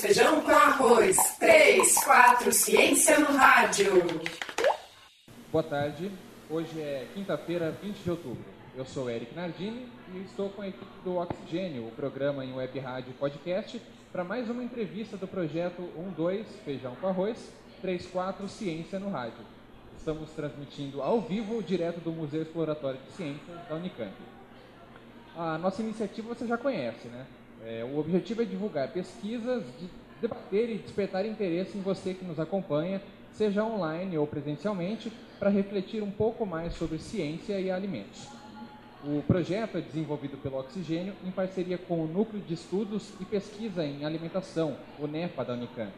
feijão com arroz. Três, quatro, ciência no rádio. Boa tarde. Hoje é quinta-feira, 20 de outubro. Eu sou Eric Nardini e estou com a equipe do Oxigênio, o programa em web rádio podcast, para mais uma entrevista do projeto 12 Feijão com Arroz, 34 Ciência no Rádio. Estamos transmitindo ao vivo, direto do Museu Exploratório de Ciências da Unicamp. A nossa iniciativa você já conhece, né? É, o objetivo é divulgar pesquisas, de debater e despertar interesse em você que nos acompanha, seja online ou presencialmente, para refletir um pouco mais sobre ciência e alimentos. O projeto é desenvolvido pelo Oxigênio em parceria com o Núcleo de Estudos e Pesquisa em Alimentação, o NEPA da Unicamp.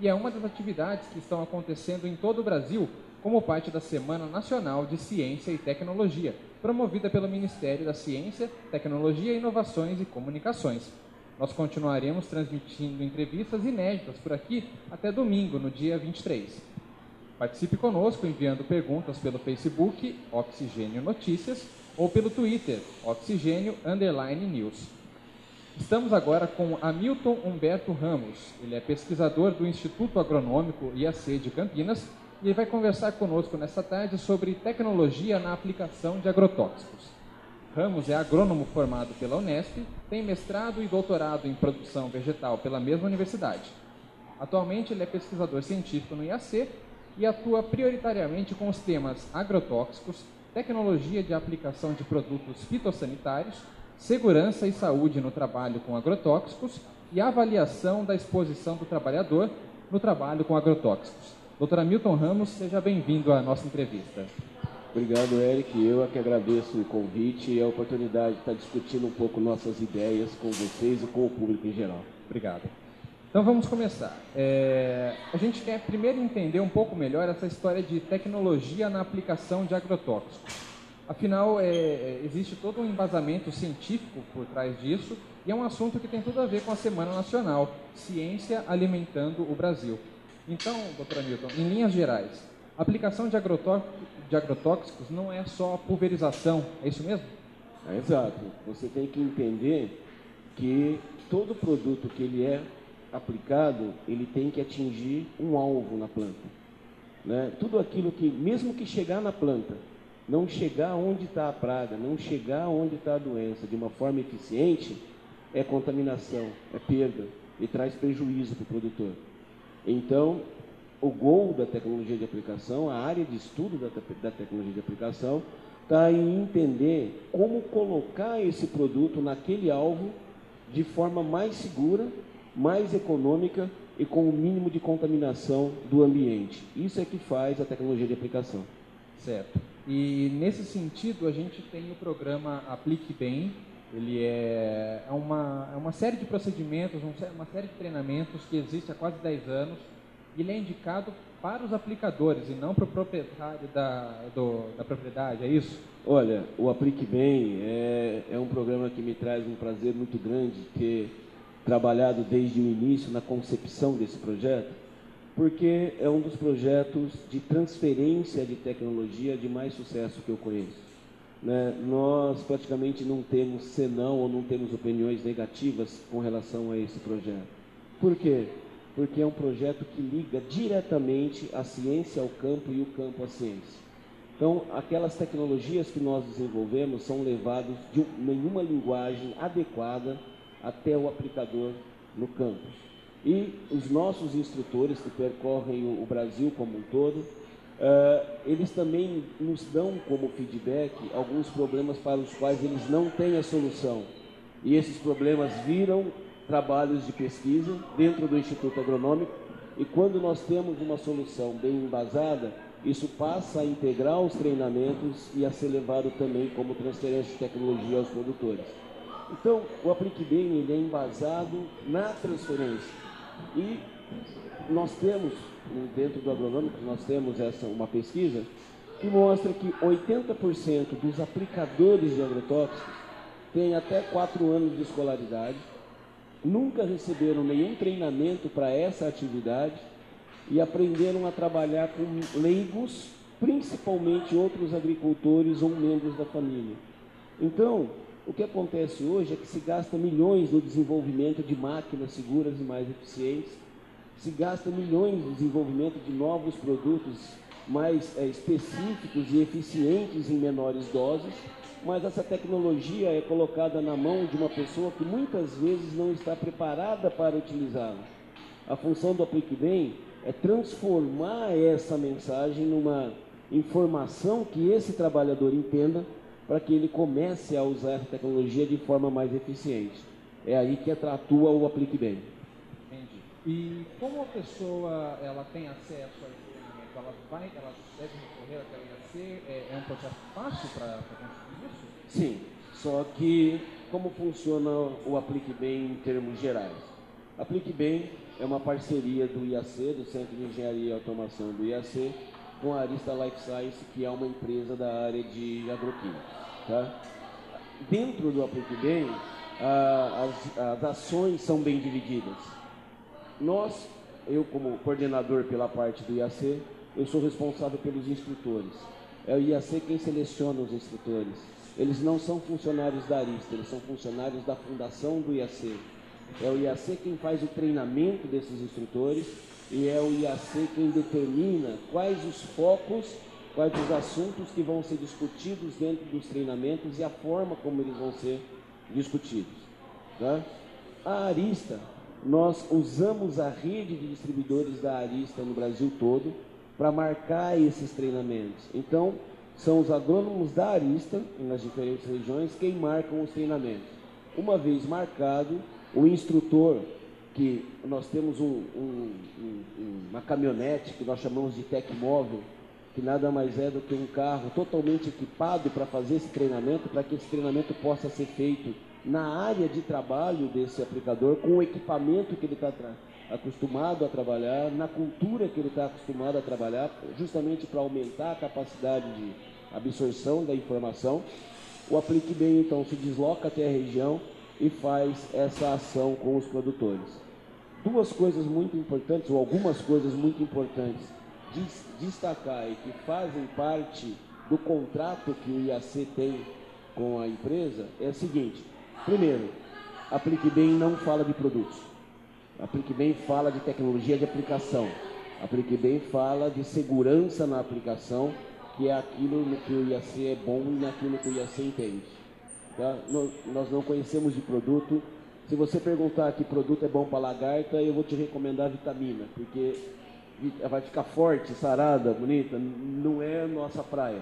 E é uma das atividades que estão acontecendo em todo o Brasil como parte da Semana Nacional de Ciência e Tecnologia, promovida pelo Ministério da Ciência, Tecnologia, Inovações e Comunicações. Nós continuaremos transmitindo entrevistas inéditas por aqui até domingo, no dia 23. Participe conosco enviando perguntas pelo Facebook Oxigênio Notícias ou pelo Twitter Oxigênio Underline News. Estamos agora com Hamilton Humberto Ramos. Ele é pesquisador do Instituto Agronômico IAC de Campinas e vai conversar conosco nesta tarde sobre tecnologia na aplicação de agrotóxicos. Ramos é agrônomo formado pela Unesp, tem mestrado e doutorado em produção vegetal pela mesma universidade. Atualmente ele é pesquisador científico no IAC e atua prioritariamente com os temas agrotóxicos, tecnologia de aplicação de produtos fitossanitários, segurança e saúde no trabalho com agrotóxicos e avaliação da exposição do trabalhador no trabalho com agrotóxicos. Doutora Milton Ramos, seja bem-vindo à nossa entrevista. Obrigado, Eric. Eu é que agradeço o convite e a oportunidade de estar discutindo um pouco nossas ideias com vocês e com o público em geral. Obrigado. Então vamos começar. É, a gente quer primeiro entender um pouco melhor essa história de tecnologia na aplicação de agrotóxicos. Afinal, é, existe todo um embasamento científico por trás disso e é um assunto que tem tudo a ver com a Semana Nacional Ciência Alimentando o Brasil. Então, doutora Milton, em linhas gerais, aplicação de, de agrotóxicos não é só pulverização, é isso mesmo? É, exato. Você tem que entender que todo produto que ele é aplicado, ele tem que atingir um alvo na planta. Né? Tudo aquilo que, mesmo que chegar na planta, não chegar onde está a praga, não chegar onde está a doença de uma forma eficiente, é contaminação, é perda e traz prejuízo para o produtor. Então, o gol da tecnologia de aplicação, a área de estudo da, da tecnologia de aplicação, está em entender como colocar esse produto naquele alvo de forma mais segura, mais econômica e com o mínimo de contaminação do ambiente. Isso é que faz a tecnologia de aplicação. Certo. E nesse sentido, a gente tem o programa Aplique Bem. Ele é, é uma, é uma série de procedimentos, uma série de treinamentos que existe há quase 10 anos. Ele é indicado para os aplicadores e não para o proprietário da, do, da propriedade, é isso? Olha, o Aplique Bem é, é um programa que me traz um prazer muito grande ter trabalhado desde o início na concepção desse projeto porque é um dos projetos de transferência de tecnologia de mais sucesso que eu conheço. Né? Nós praticamente não temos senão ou não temos opiniões negativas com relação a esse projeto. Por quê? Porque é um projeto que liga diretamente a ciência ao campo e o campo à ciência. Então, aquelas tecnologias que nós desenvolvemos são levadas de nenhuma linguagem adequada até o aplicador no campo. E os nossos instrutores que percorrem o, Brasil como um todo, uh, eles também nos dão como feedback alguns problemas para os quais eles não têm a solução. E esses problemas viram trabalhos de pesquisa dentro do Instituto Agronômico, e quando nós temos uma solução bem embasada, isso passa a integrar os treinamentos e a ser levado também como transferência de tecnologia aos produtores. Então, o Aplique Bem ele é embasado na transferência. E nós temos, dentro do agronômico, nós temos essa, uma pesquisa que mostra que 80% dos aplicadores de agrotóxicos têm até 4 anos de escolaridade, nunca receberam nenhum treinamento para essa atividade e aprenderam a trabalhar com leigos, principalmente outros agricultores ou membros da família. Então, O que acontece hoje é que se gasta milhões no desenvolvimento de máquinas seguras e mais eficientes, se gasta milhões no desenvolvimento de novos produtos mais é, específicos e eficientes em menores doses, mas essa tecnologia é colocada na mão de uma pessoa que muitas vezes não está preparada para utilizá-la. A função do Aplique é transformar essa mensagem numa informação que esse trabalhador entenda para que ele comece a usar essa tecnologia de forma mais eficiente. É aí que atua o Aplique. Entendi. E como a pessoa ela tem acesso a esse? Ela, vai, ela deve recorrer àquela IAC? É, é um processo fácil para isso? Sim, só que como funciona o Aplique Bem em termos gerais? Aplique Bem é uma parceria do IAC, do Centro de Engenharia e Automação do IAC, com a Arista Life Science, que é uma empresa da área de agroquímica. Tá? Dentro do Aplique Bem, as, as ações são bem divididas. Nós, eu como coordenador pela parte do IAC, eu sou responsável pelos instrutores. É o IAC quem seleciona os instrutores. Eles não são funcionários da Arista, eles são funcionários da fundação do IAC. É o IAC quem faz o treinamento desses instrutores e é o IAC quem determina quais os focos, quais os assuntos que vão ser discutidos dentro dos treinamentos e a forma como eles vão ser discutidos. Tá? A Arista, nós usamos a rede de distribuidores da Arista no Brasil todo para marcar esses treinamentos. Então, são os agrônomos da Arista, nas diferentes regiões, quem marcam os treinamentos. Uma vez marcado, o instrutor que nós temos um, um, um, uma caminhonete que nós chamamos de Tecmóvel, que nada mais é do que um carro totalmente equipado para fazer esse treinamento, para que esse treinamento possa ser feito na área de trabalho desse aplicador, com o equipamento que ele está acostumado a trabalhar, na cultura que ele está acostumado a trabalhar, justamente para aumentar a capacidade de absorção da informação. O Aplique Bem, então, se desloca até a região e faz essa ação com os produtores. Duas coisas muito importantes, ou algumas coisas muito importantes, de destacar e que fazem parte do contrato que o IAC tem com a empresa é o seguinte: primeiro, Aplique Bem não fala de produtos, Aplique Bem fala de tecnologia de aplicação, Aplique Bem fala de segurança na aplicação, que é aquilo no que o IAC é bom e naquilo que o IAC entende. Tá? Nós não conhecemos de produto, se você perguntar que produto é bom para lagarta, eu vou te recomendar vitamina, porque vai ficar forte, sarada, bonita. Não é nossa praia.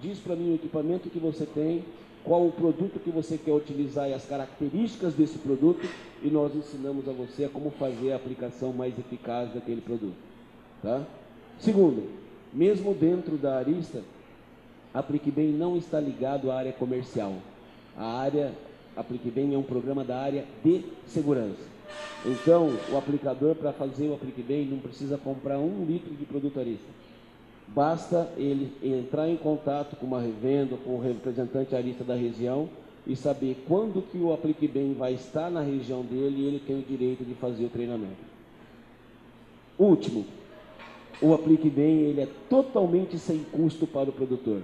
Diz para mim o equipamento que você tem, qual o produto que você quer utilizar e as características desse produto, e nós ensinamos a você a como fazer a aplicação mais eficaz daquele produto. Tá? Segundo, mesmo dentro da Arista, Aplique Bem não está ligado à área comercial. A área Aplique Bem é um programa da área de segurança. Então, o aplicador, para fazer o Aplique Bem, não precisa comprar um litro de produto arista. Basta ele entrar em contato com uma revenda, com o representante arista da região e saber quando que o Aplique Bem vai estar na região dele e ele tem o direito de fazer o treinamento. Último, o Aplique Bem ele é totalmente sem custo para o produtor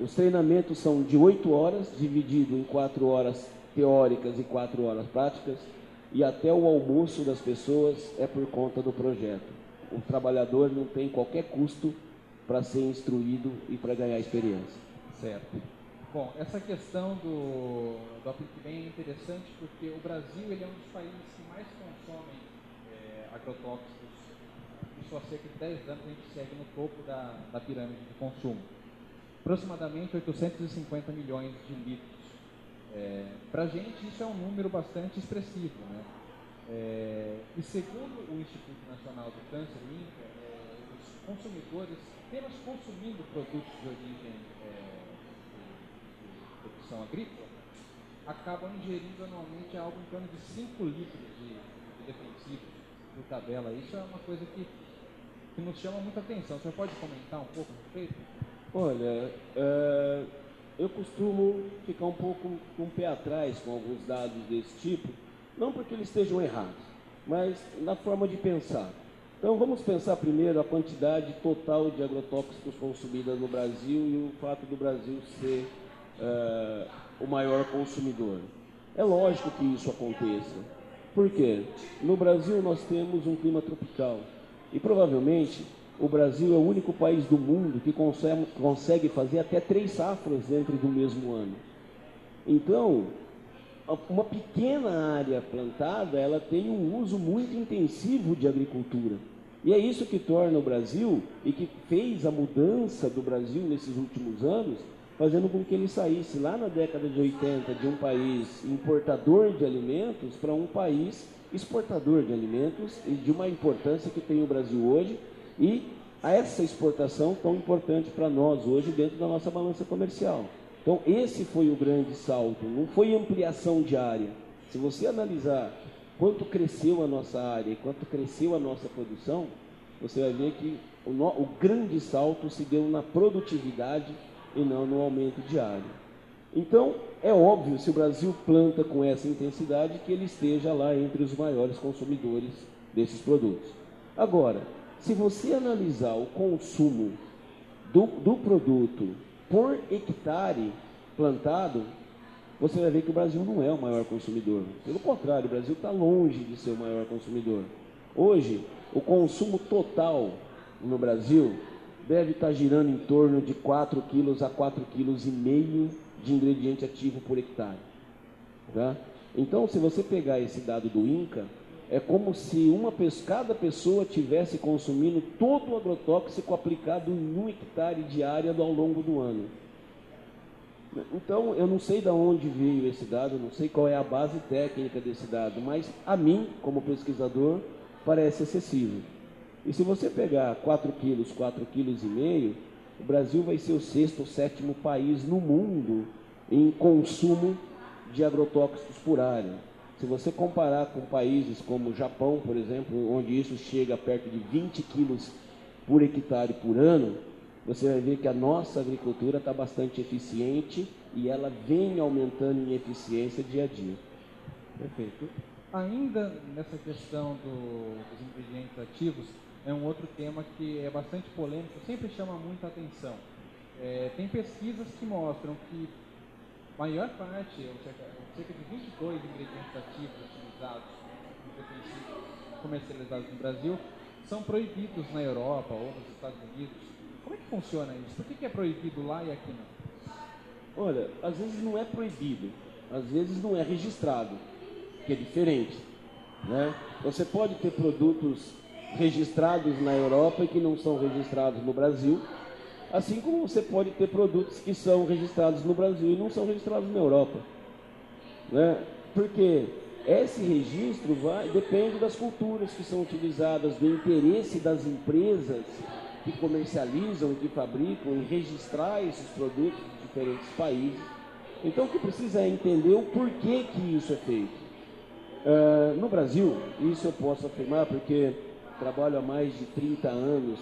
os treinamentos são de 8 horas, dividido em 4 horas teóricas e 4 horas práticas, e até o almoço das pessoas é por conta do projeto. O trabalhador não tem qualquer custo para ser instruído e para ganhar experiência. Certo. Bom, essa questão do, do Bem é interessante porque o Brasil ele é um dos países que mais consomem é, agrotóxicos. Isso há cerca de 10 anos a gente segue no topo da, da pirâmide de consumo aproximadamente 850 milhões de litros. É, Para a gente isso é um número bastante expressivo. Né? É, e segundo o Instituto Nacional do Câncer, INCA, é, os consumidores, apenas consumindo produtos de origem é, de produção agrícola, acabam ingerindo anualmente algo em torno de 5 litros de, de defensivos por tabela. Isso é uma coisa que, que nos chama muita atenção. Senhor pode comentar um pouco a respeito? Olha, é, eu costumo ficar um pouco com o pé atrás com alguns dados desse tipo, não porque eles estejam errados, mas na forma de pensar. Então vamos pensar primeiro a quantidade total de agrotóxicos consumidas no Brasil e o fato do Brasil ser é, o maior consumidor. É lógico que isso aconteça. Por quê? No Brasil nós temos um clima tropical e provavelmente o Brasil é o único país do mundo que consegue, consegue fazer até três safras dentro do mesmo ano. Então, uma pequena área plantada, ela tem um uso muito intensivo de agricultura. E é isso que torna o Brasil e que fez a mudança do Brasil nesses últimos anos, fazendo com que ele saísse lá na década de 80 de um país importador de alimentos para um país exportador de alimentos e de uma importância que tem o Brasil hoje e essa exportação tão importante para nós hoje dentro da nossa balança comercial. Então, esse foi o grande salto, não foi ampliação de área. Se você analisar quanto cresceu a nossa área e quanto cresceu a nossa produção, você vai ver que o, no, o grande salto se deu na produtividade e não no aumento de área. Então, é óbvio, se o Brasil planta com essa intensidade, que ele esteja lá entre os maiores consumidores desses produtos. Agora, se você analisar o consumo do, do produto por hectare plantado, você vai ver que o Brasil não é o maior consumidor. Pelo contrário, o Brasil está longe de ser o maior consumidor. Hoje, o consumo total no Brasil deve estar girando em torno de 4 quilos a 4,5 kg de ingrediente ativo por hectare. Tá? Então, se você pegar esse dado do INCA, é como se uma, cada pessoa tivesse consumindo todo o agrotóxico aplicado em um hectare de área ao longo do ano. Então, eu não sei de onde veio esse dado, não sei qual é a base técnica desse dado, mas a mim, como pesquisador, parece excessivo. E se você pegar 4 quilos, 4 quilos e meio, o Brasil vai ser o sexto ou sétimo país no mundo em consumo de agrotóxicos por área. Se você comparar com países como o Japão, por exemplo, onde isso chega perto de 20 quilos por hectare por ano, você vai ver que a nossa agricultura está bastante eficiente e ela vem aumentando em eficiência dia a dia. Perfeito. Ainda nessa questão do, dos ingredientes ativos, é um outro tema que é bastante polêmico, sempre chama muita atenção. É, tem pesquisas que mostram que maior parte, cerca de 22 ingredientes ativos utilizados comercializados no Brasil são proibidos na Europa ou nos Estados Unidos. Como é que funciona isso? Por que é proibido lá e aqui não? Olha, às vezes não é proibido, às vezes não é registrado, que é diferente. Né? Você pode ter produtos registrados na Europa e que não são registrados no Brasil, assim como você pode ter produtos que são registrados no Brasil e não são registrados na Europa. Né? Porque esse registro vai, depende das culturas que são utilizadas, do interesse das empresas que comercializam que fabricam em registrar esses produtos de diferentes países. Então o que precisa é entender o porquê que isso é feito. Uh, no Brasil, isso eu posso afirmar porque trabalho há mais de 30 anos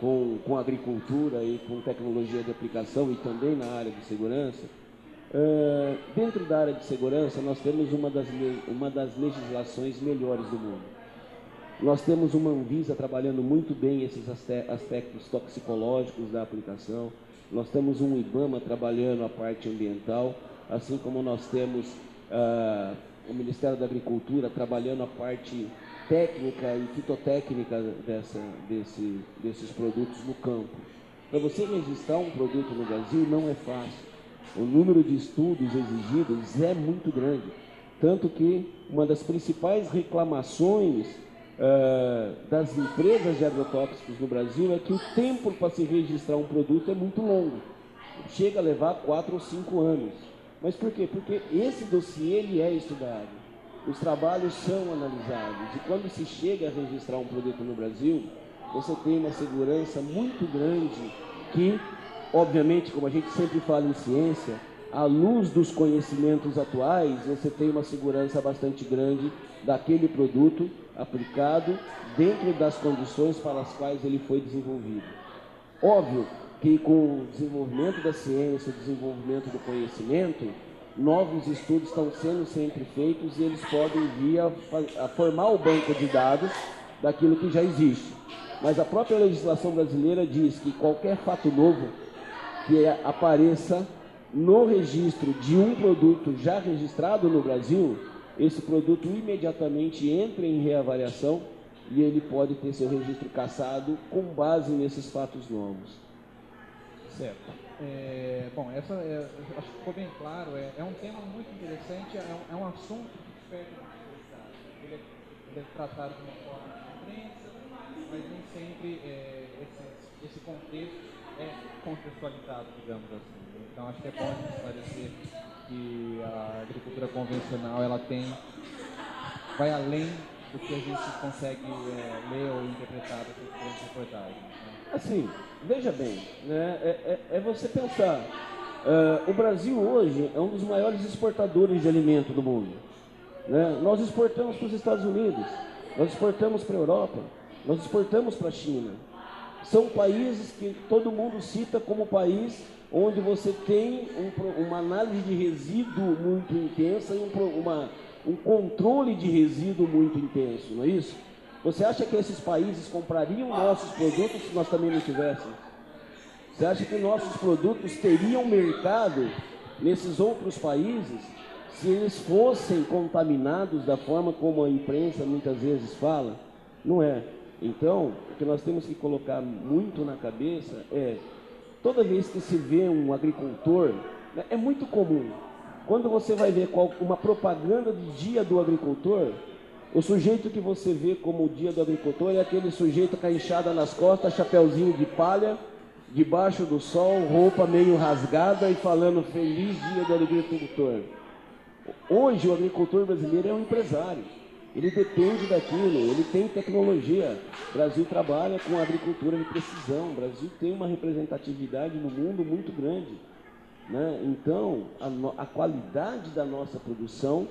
com, com agricultura e com tecnologia de aplicação e também na área de segurança. Uh, dentro da área de segurança, nós temos uma das, uma das legislações melhores do mundo. Nós temos uma Anvisa trabalhando muito bem esses aspectos toxicológicos da aplicação. Nós temos um IBAMA trabalhando a parte ambiental, assim como nós temos uh, o Ministério da Agricultura trabalhando a parte técnica e fitotécnica dessa, desse, desses produtos no campo. Para você registrar um produto no Brasil não é fácil. O número de estudos exigidos é muito grande. Tanto que uma das principais reclamações uh, das empresas de agrotóxicos no Brasil é que o tempo para se registrar um produto é muito longo. Chega a levar quatro ou cinco anos. Mas por quê? Porque esse dossiê ele é estudado os trabalhos são analisados. E quando se chega a registrar um produto no Brasil, você tem uma segurança muito grande que, obviamente, como a gente sempre fala em ciência, à luz dos conhecimentos atuais, você tem uma segurança bastante grande daquele produto aplicado dentro das condições para as quais ele foi desenvolvido. Óbvio que com o desenvolvimento da ciência, o desenvolvimento do conhecimento, novos estudos estão sendo sempre feitos e eles podem vir a, a formar o banco de dados daquilo que já existe. Mas a própria legislação brasileira diz que qualquer fato novo que apareça no registro de um produto já registrado no Brasil, esse produto imediatamente entra em reavaliação e ele pode ter seu registro cassado com base nesses fatos novos. Certo. É, bom, essa é, acho que ficou bem claro. É, é um tema muito interessante, é um, é um assunto perto do ele, é, ele é tratado de uma forma imprensa, mas nem sempre é, esse, esse contexto é contextualizado, digamos assim. Então acho que é bom esclarecer que a agricultura convencional ela tem vai além do que a gente consegue é, ler ou interpretar das reportagens. Né? Assim, veja bem, né, é, é, é você pensar, uh, o Brasil hoje é um dos maiores exportadores de alimento do mundo. Né? Nós exportamos para os Estados Unidos, nós exportamos para a Europa, nós exportamos para a China. São países que todo mundo cita como país onde você tem um, uma análise de resíduo muito intensa e um, uma, um controle de resíduo muito intenso, não é isso? Você acha que esses países comprariam nossos produtos se nós também não tivéssemos? Você acha que nossos produtos teriam mercado nesses outros países se eles fossem contaminados da forma como a imprensa muitas vezes fala? Não é. Então, o que nós temos que colocar muito na cabeça é, toda vez que se vê um agricultor, né, é muito comum, quando você vai ver uma propaganda de dia do agricultor, o sujeito que você vê como o dia do agricultor é aquele sujeito com a enxada nas costas, chapéuzinho de palha, debaixo do sol, roupa meio rasgada e falando feliz dia do agricultor. Hoje o agricultor brasileiro é um empresário. Ele depende daquilo, ele tem tecnologia. O Brasil trabalha com agricultura de precisão. O Brasil tem uma representatividade no mundo muito grande. Né? Então, a, a qualidade da nossa produção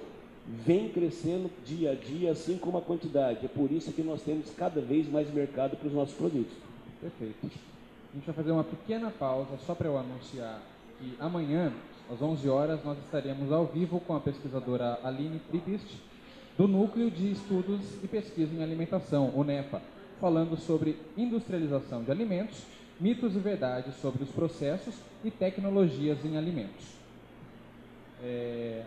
vem crescendo dia a dia, assim como a quantidade. É por isso que nós temos cada vez mais mercado para os nossos produtos. Perfeito. A gente vai fazer uma pequena pausa só para eu anunciar que amanhã, às 11 horas, nós estaremos ao vivo com a pesquisadora Aline Pribist, do Núcleo de Estudos e Pesquisa em Alimentação, o NEPA, falando sobre industrialização de alimentos, mitos e verdades sobre os processos e tecnologias em alimentos. É,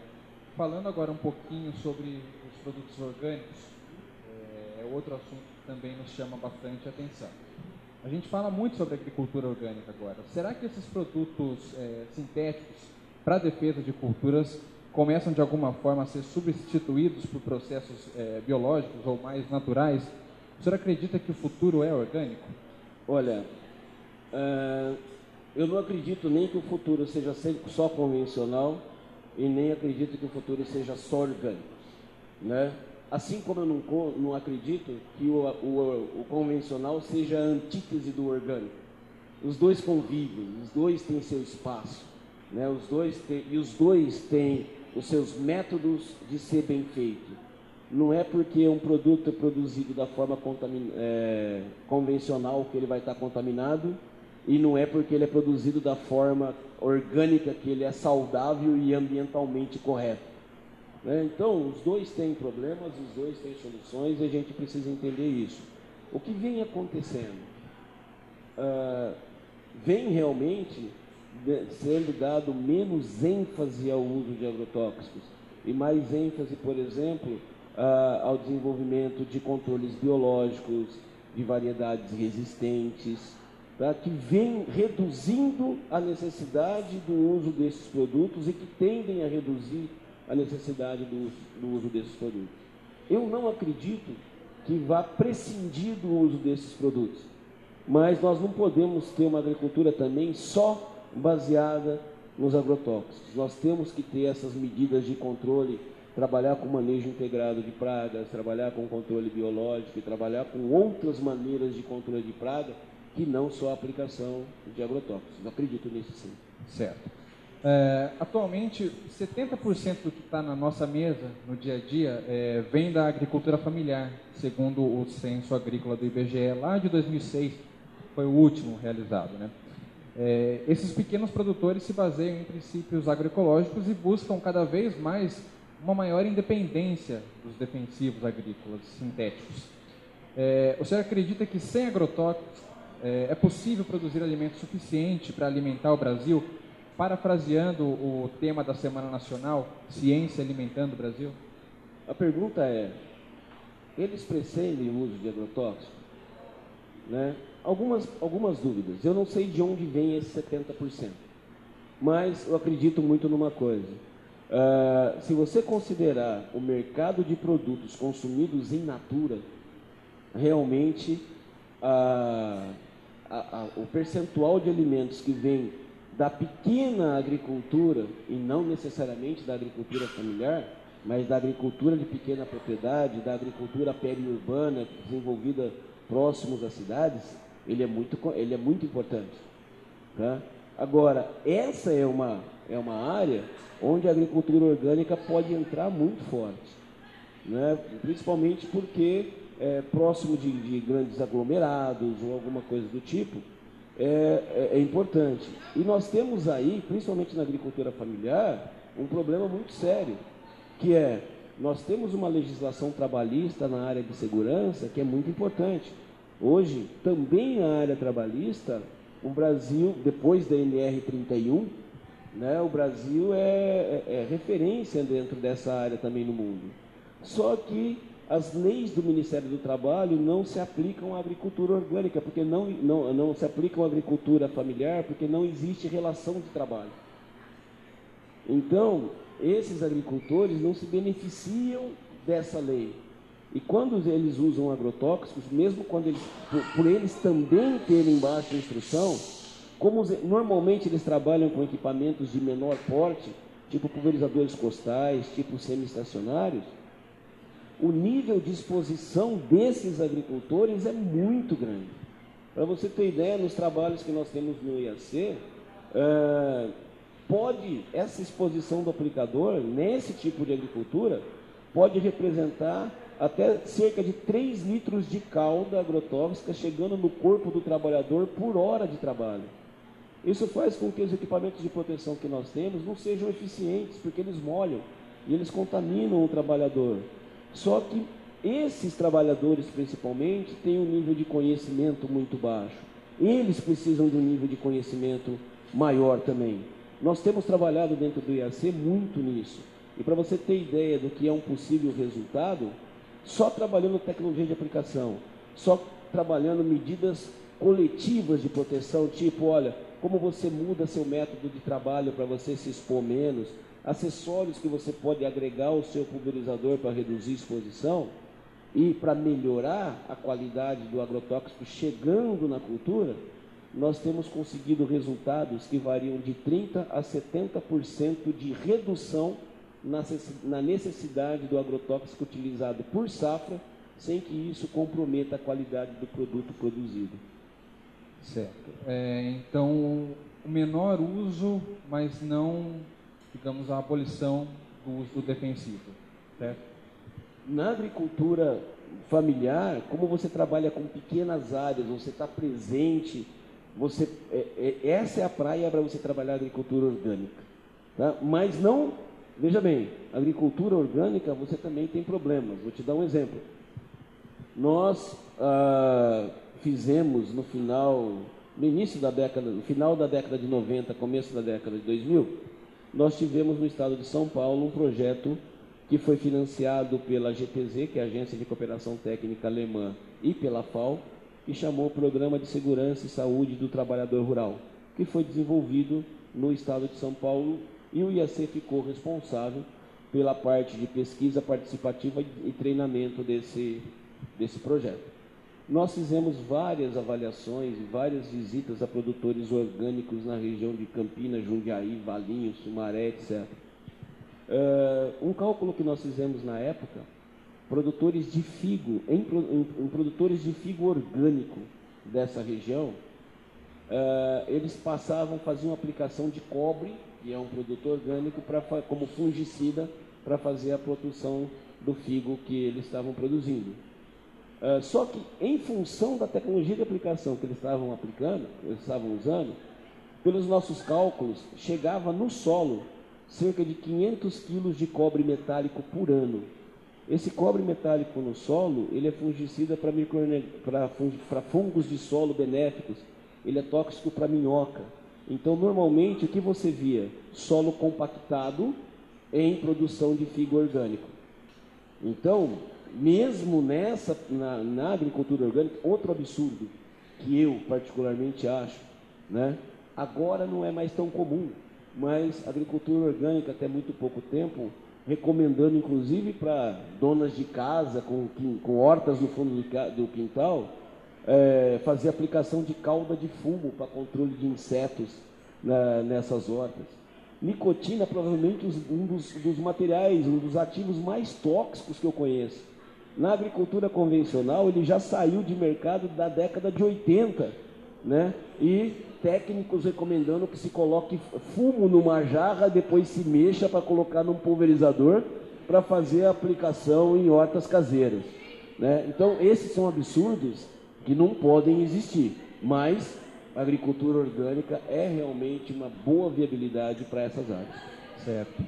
Falando agora um pouquinho sobre os produtos orgânicos, é, é outro assunto que também nos chama bastante atenção. A gente fala muito sobre agricultura orgânica agora. Será que esses produtos é, sintéticos para defesa de culturas começam de alguma forma a ser substituídos por processos é, biológicos ou mais naturais? O senhor acredita que o futuro é orgânico? Olha, uh, eu não acredito nem que o futuro seja só convencional e nem acredito que o futuro seja só orgânico. Né? Assim como eu não, não acredito que o, o, o convencional seja a antítese do orgânico. Os dois convivem, os dois têm seu espaço, né? os dois têm, e os dois têm os seus métodos de ser bem feito. Não é porque um produto é produzido da forma é, convencional que ele vai estar contaminado, e não é porque ele é produzido da forma orgânica que ele é saudável e ambientalmente correto. Né? Então, os dois têm problemas, os dois têm soluções e a gente precisa entender isso. O que vem acontecendo? Uh, vem realmente sendo dado menos ênfase ao uso de agrotóxicos e mais ênfase, por exemplo, ao desenvolvimento de controles biológicos, de variedades resistentes, tá, que vem reduzindo a necessidade do uso desses produtos e que tendem a reduzir a necessidade do, do uso desses produtos. Eu não acredito que vá prescindir do uso desses produtos, mas nós não podemos ter uma agricultura também só baseada nos agrotóxicos. Nós temos que ter essas medidas de controle, trabalhar com manejo integrado de pragas, trabalhar com controle biológico e trabalhar com outras maneiras de controle de praga que não só a aplicação de agrotóxicos. Eu acredito nisso sim. Certo. É, atualmente, 70% do que está na nossa mesa no dia a dia é, vem da agricultura familiar, segundo o censo agrícola do IBGE, lá de 2006, foi o último realizado. Né? É, esses pequenos produtores se baseiam em princípios agroecológicos e buscam cada vez mais uma maior independência dos defensivos agrícolas sintéticos. É, o senhor acredita que sem agrotóxicos é, é possível produzir alimento suficiente para alimentar o Brasil parafraseando o tema da Semana Nacional, Ciência Alimentando o Brasil? A pergunta é: eles prescindem o uso de agrotóxicos? Né? Algumas, algumas dúvidas. Eu não sei de onde vem esse 70%, mas eu acredito muito numa coisa. Uh, se você considerar o mercado de produtos consumidos em natura, realmente uh, a, a, o percentual de alimentos que vem da pequena agricultura, e não necessariamente da agricultura familiar, mas da agricultura de pequena propriedade, da agricultura periurbana desenvolvida próximos às cidades, ele é muito, ele é muito importante. Tá? Agora, essa é uma, é uma área onde a agricultura orgânica pode entrar muito forte, né? principalmente porque é, próximo de, de, grandes aglomerados ou alguma coisa do tipo, é, é, é importante. E nós temos aí, principalmente na agricultura familiar, um problema muito sério, que é nós temos uma legislação trabalhista na área de segurança que é muito importante. Hoje, também na área trabalhista, o Brasil, depois da NR 31, né, o Brasil é, é, é referência dentro dessa área também no mundo. Só que as leis do Ministério do Trabalho não se aplicam à agricultura orgânica, porque não, não, não se aplicam à agricultura familiar, porque não existe relação de trabalho. Então, esses agricultores não se beneficiam dessa lei. E quando eles usam agrotóxicos, mesmo quando eles, por, por eles também terem baixa instrução, como normalmente eles trabalham com equipamentos de menor porte, tipo pulverizadores costais, tipo semi-estacionários, o nível de exposição desses agricultores é muito grande. Para você ter ideia, nos trabalhos que nós temos no IAC, é, pode, essa exposição do aplicador, nesse tipo de agricultura, pode representar até cerca de 3 litros de calda agrotóxica chegando no corpo do trabalhador por hora de trabalho. Isso faz com que os equipamentos de proteção que nós temos não sejam eficientes, porque eles molham e eles contaminam o trabalhador. Só que esses trabalhadores, principalmente, têm um nível de conhecimento muito baixo. Eles precisam de um nível de conhecimento maior também. Nós temos trabalhado dentro do IAC muito nisso. E para você ter ideia do que é um possível resultado, só trabalhando tecnologia de aplicação, só trabalhando medidas coletivas de proteção, tipo, olha, como você muda seu método de trabalho para você se expor menos, acessórios que você pode agregar ao seu pulverizador para reduzir exposição e para melhorar a qualidade do agrotóxico chegando na cultura, nós temos conseguido resultados que variam de 30% a 70% de redução na necessidade do agrotóxico utilizado por safra, sem que isso comprometa a qualidade do produto produzido. Certo. É, então, o menor uso, mas não, digamos, a abolição do uso defensivo, certo? Na agricultura familiar, como você trabalha com pequenas áreas, você está presente, você, é, é, essa é a praia para você trabalhar agricultura orgânica. Tá? Mas não Veja bem, agricultura orgânica você também tem problemas. Vou te dar um exemplo. Nós ah, fizemos no final, no início da década, no final da década de 90, começo da década de 2000, nós tivemos no estado de São Paulo um projeto que foi financiado pela GTZ, que é a Agência de Cooperação Técnica Alemã, e pela FAO, que chamou o Programa de Segurança e Saúde do Trabalhador Rural, que foi desenvolvido no estado de São Paulo e o IAC ficou responsável pela parte de pesquisa participativa e treinamento desse, desse projeto. Nós fizemos várias avaliações e várias visitas a produtores orgânicos na região de Campinas, Jundiaí, Valinho, Sumaré, etc. Uh, um cálculo que nós fizemos na época, produtores de figo, em, em, em produtores de figo orgânico dessa região, uh, eles passavam, faziam aplicação de cobre que é um produto orgânico, pra, como fungicida para fazer a produção do figo que eles estavam produzindo. Uh, só que, em função da tecnologia de aplicação que eles estavam aplicando, eles estavam usando, pelos nossos cálculos, chegava no solo cerca de 500 quilos de cobre metálico por ano. Esse cobre metálico no solo, ele é fungicida para fungos de solo benéficos, ele é tóxico para minhoca, Então, normalmente, o que você via? Solo compactado em produção de figo orgânico. Então, mesmo nessa, na, na agricultura orgânica, outro absurdo que eu particularmente acho, né? agora não é mais tão comum, mas agricultura orgânica até muito pouco tempo, recomendando inclusive para donas de casa com, com hortas no fundo do quintal, é, fazer aplicação de calda de fumo para controle de insetos né, nessas hortas. Nicotina, provavelmente um dos, dos materiais, um dos ativos mais tóxicos que eu conheço. Na agricultura convencional, ele já saiu de mercado da década de 80, né? E técnicos recomendando que se coloque fumo numa jarra, depois se mexa para colocar num pulverizador para fazer a aplicação em hortas caseiras. Né? Então, esses são absurdos que não podem existir, mas a agricultura orgânica é realmente uma boa viabilidade para essas áreas. Certo.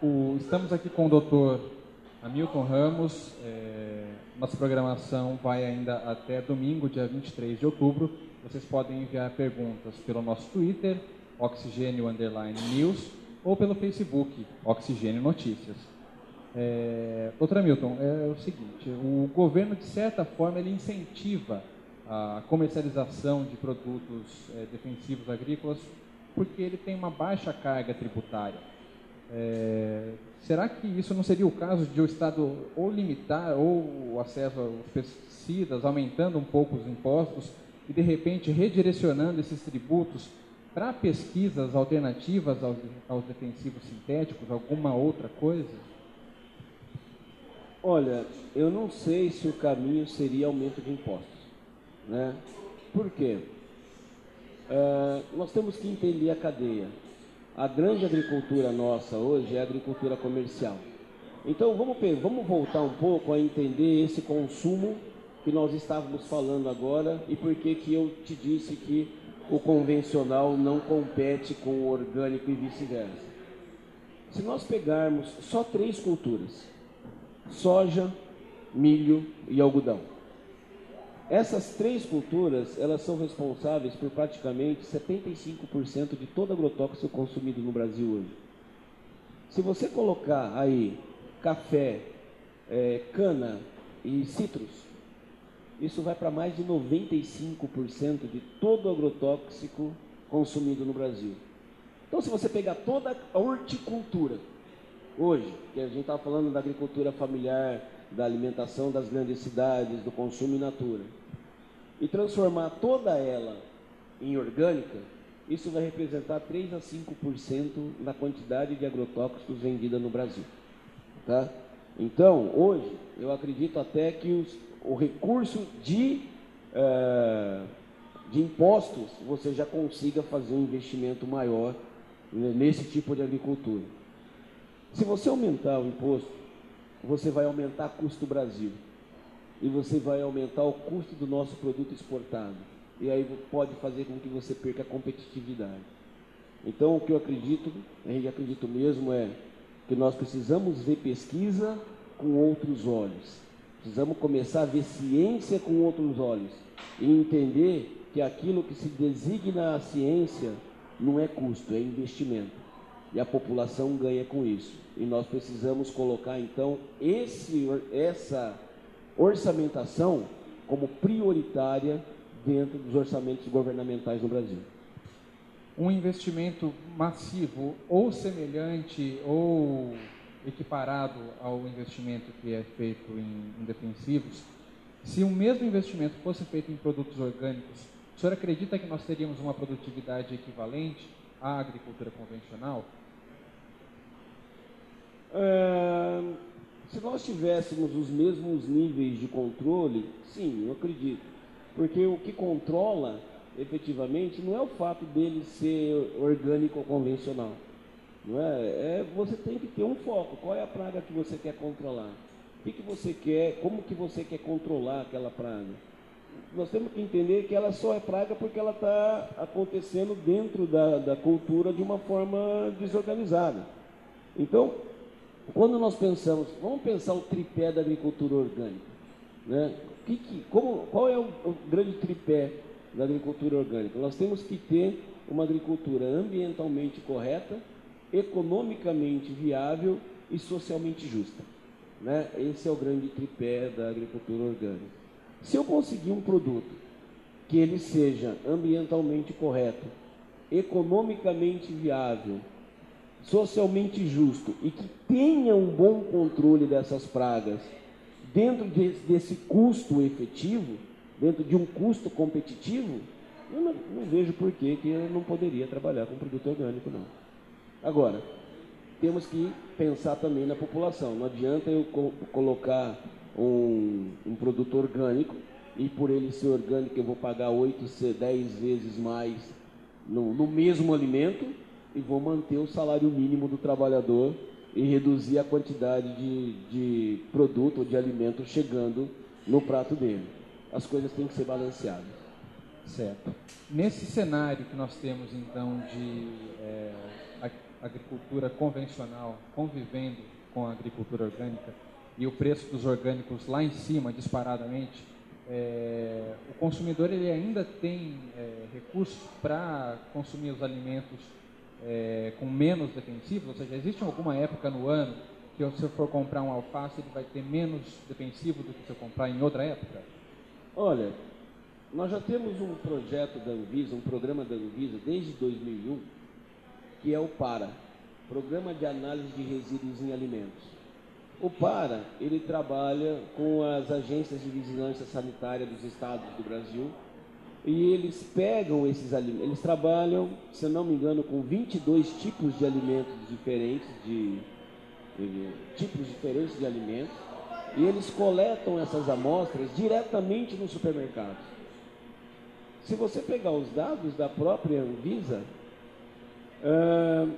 O, estamos aqui com o doutor Hamilton Ramos. É, nossa programação vai ainda até domingo, dia 23 de outubro. Vocês podem enviar perguntas pelo nosso Twitter, Oxigênio Underline News, ou pelo Facebook, Oxigênio Notícias. É, doutor Hamilton, é o seguinte, o governo, de certa forma, ele incentiva a comercialização de produtos é, defensivos agrícolas porque ele tem uma baixa carga tributária. É, será que isso não seria o caso de o Estado ou limitar ou o acesso aos pesticidas, aumentando um pouco os impostos e de repente redirecionando esses tributos para pesquisas alternativas aos, aos defensivos sintéticos, alguma outra coisa? Olha, eu não sei se o caminho seria aumento de impostos. Né? Por quê? Uh, nós temos que entender a cadeia. A grande agricultura nossa hoje é a agricultura comercial. Então vamos, vamos voltar um pouco a entender esse consumo que nós estávamos falando agora e por que que eu te disse que o convencional não compete com o orgânico e vice-versa. Se nós pegarmos só três culturas, soja, milho e algodão, essas três culturas, elas são responsáveis por praticamente 75% de todo agrotóxico consumido no Brasil hoje. Se você colocar aí café, é, cana e citros, isso vai para mais de 95% de todo agrotóxico consumido no Brasil. Então, se você pegar toda a horticultura, hoje, que a gente estava falando da agricultura familiar, da alimentação das grandes cidades, do consumo in natura, e transformar toda ela em orgânica, isso vai representar 3 a 5% na quantidade de agrotóxicos vendida no Brasil. Tá? Então, hoje, eu acredito até que os, o recurso de, uh, de impostos você já consiga fazer um investimento maior nesse tipo de agricultura. Se você aumentar o imposto, você vai aumentar o custo do Brasil e você vai aumentar o custo do nosso produto exportado. E aí pode fazer com que você perca a competitividade. Então, o que eu acredito, e acredito mesmo, é que nós precisamos ver pesquisa com outros olhos. Precisamos começar a ver ciência com outros olhos e entender que aquilo que se designa a ciência não é custo, é investimento. E a população ganha com isso. E nós precisamos colocar então esse, essa orçamentação como prioritária dentro dos orçamentos governamentais no Brasil. Um investimento massivo ou semelhante ou equiparado ao investimento que é feito em, em defensivos, se o mesmo investimento fosse feito em produtos orgânicos, o senhor acredita que nós teríamos uma produtividade equivalente à agricultura convencional? É se nós tivéssemos os mesmos níveis de controle, sim, eu acredito. Porque o que controla efetivamente não é o fato dele ser orgânico ou convencional. Não é? é? Você tem que ter um foco. Qual é a praga que você quer controlar? O que, que você quer? Como que você quer controlar aquela praga? Nós temos que entender que ela só é praga porque ela está acontecendo dentro da, da cultura de uma forma desorganizada. Então, quando nós pensamos, vamos pensar o tripé da agricultura orgânica, né? Que, que, como, qual é o, o, grande tripé da agricultura orgânica? Nós temos que ter uma agricultura ambientalmente correta, economicamente viável e socialmente justa. Né? Esse é o grande tripé da agricultura orgânica. Se eu conseguir um produto que ele seja ambientalmente correto, economicamente viável, socialmente justo e que tenha um bom controle dessas pragas dentro de, desse custo efetivo, dentro de um custo competitivo, eu não, não vejo por que, eu não poderia trabalhar com produto orgânico, não. Agora, temos que pensar também na população. Não adianta eu co colocar um, um, produto orgânico e por ele ser orgânico eu vou pagar 8, 10 vezes mais no, no mesmo alimento e vou manter o salário mínimo do trabalhador e reduzir a quantidade de, de produto ou de alimento chegando no prato dele. As coisas têm que ser balanceadas. Certo. Nesse cenário que nós temos, então, de é, agricultura convencional convivendo com a agricultura orgânica e o preço dos orgânicos lá em cima, disparadamente, é, o consumidor ele ainda tem é, recursos para consumir os alimentos é, com menos defensivos, ou seja, existe alguma época no ano que se eu for comprar um alface ele vai ter menos defensivo do que se eu comprar em outra época? Olha, nós já temos um projeto da Anvisa, um programa da Anvisa desde 2001, que é o PARA, Programa de Análise de Resíduos em Alimentos. O PARA, ele trabalha com as agências de vigilância sanitária dos estados do Brasil e eles pegam esses alimentos, eles trabalham, se não me engano, com 22 tipos de alimentos diferentes, de, de tipos diferentes de alimentos, e eles coletam essas amostras diretamente no supermercado. Se você pegar os dados da própria Anvisa, uh,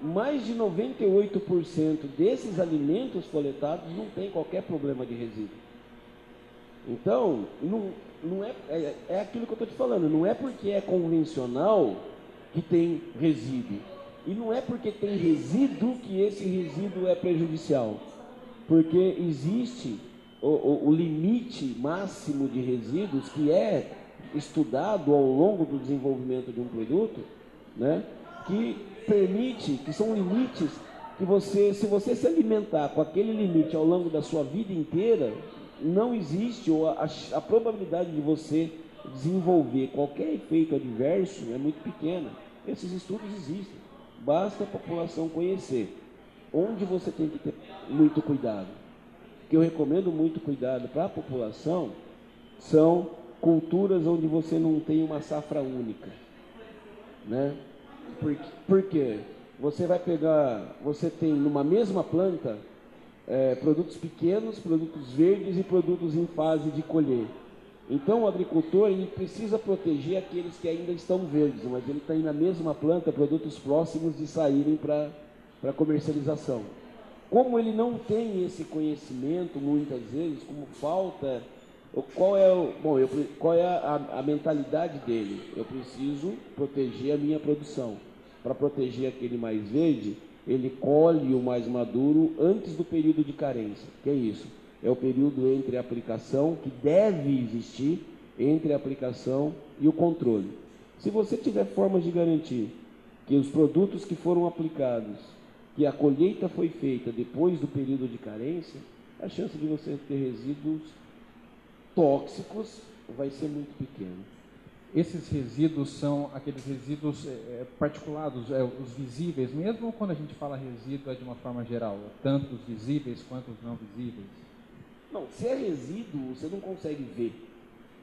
mais de 98% desses alimentos coletados não tem qualquer problema de resíduo. Então, não, não é, é, é aquilo que eu estou te falando, não é porque é convencional que tem resíduo. E não é porque tem resíduo que esse resíduo é prejudicial. Porque existe o, o, o limite máximo de resíduos que é estudado ao longo do desenvolvimento de um produto, né, que permite, que são limites que você, se você se alimentar com aquele limite ao longo da sua vida inteira, não existe, ou a, a probabilidade de você desenvolver qualquer efeito adverso é muito pequena. Esses estudos existem, basta a população conhecer. Onde você tem que ter muito cuidado, que eu recomendo muito cuidado para a população, são culturas onde você não tem uma safra única. Né? Por, por quê? Você vai pegar, você tem numa mesma planta é, produtos pequenos, produtos verdes e produtos em fase de colher. Então o agricultor ele precisa proteger aqueles que ainda estão verdes, mas ele está na mesma planta produtos próximos de saírem para comercialização. Como ele não tem esse conhecimento muitas vezes, como falta, qual é, o, bom, eu, qual é a, a mentalidade dele? Eu preciso proteger a minha produção. Para proteger aquele mais verde, ele colhe o mais maduro antes do período de carência. Que é isso? É o período entre a aplicação, que deve existir, entre a aplicação e o controle. Se você tiver formas de garantir que os produtos que foram aplicados, que a colheita foi feita depois do período de carência, a chance de você ter resíduos tóxicos vai ser muito pequena. Esses resíduos são aqueles resíduos é, particulados, é, os visíveis, mesmo quando a gente fala resíduo é de uma forma geral, tanto os visíveis quanto os não visíveis? Não, se é resíduo, você não consegue ver,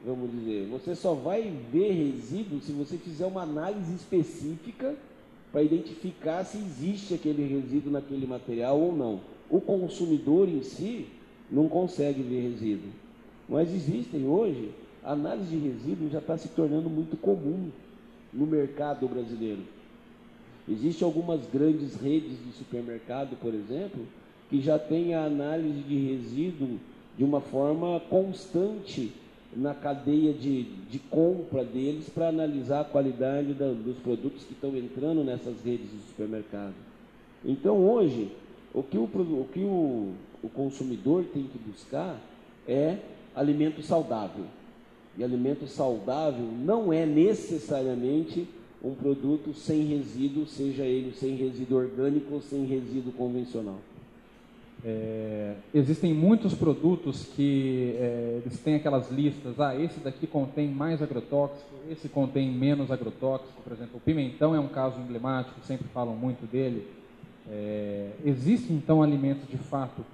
vamos dizer. Você só vai ver resíduo se você fizer uma análise específica para identificar se existe aquele resíduo naquele material ou não. O consumidor em si não consegue ver resíduo. Mas existem hoje a análise de resíduos já está se tornando muito comum no mercado brasileiro. Existem algumas grandes redes de supermercado, por exemplo, que já têm a análise de resíduo de uma forma constante na cadeia de, de compra deles para analisar a qualidade da, dos produtos que estão entrando nessas redes de supermercado. Então, hoje, o que o, o, que o, o consumidor tem que buscar é alimento saudável. E alimento saudável não é necessariamente um produto sem resíduo, seja ele sem resíduo orgânico ou sem resíduo convencional. É, existem muitos produtos que é, eles têm aquelas listas, ah, esse daqui contém mais agrotóxico, esse contém menos agrotóxico, por exemplo, o pimentão é um caso emblemático, sempre falam muito dele. É, existem então alimentos de fato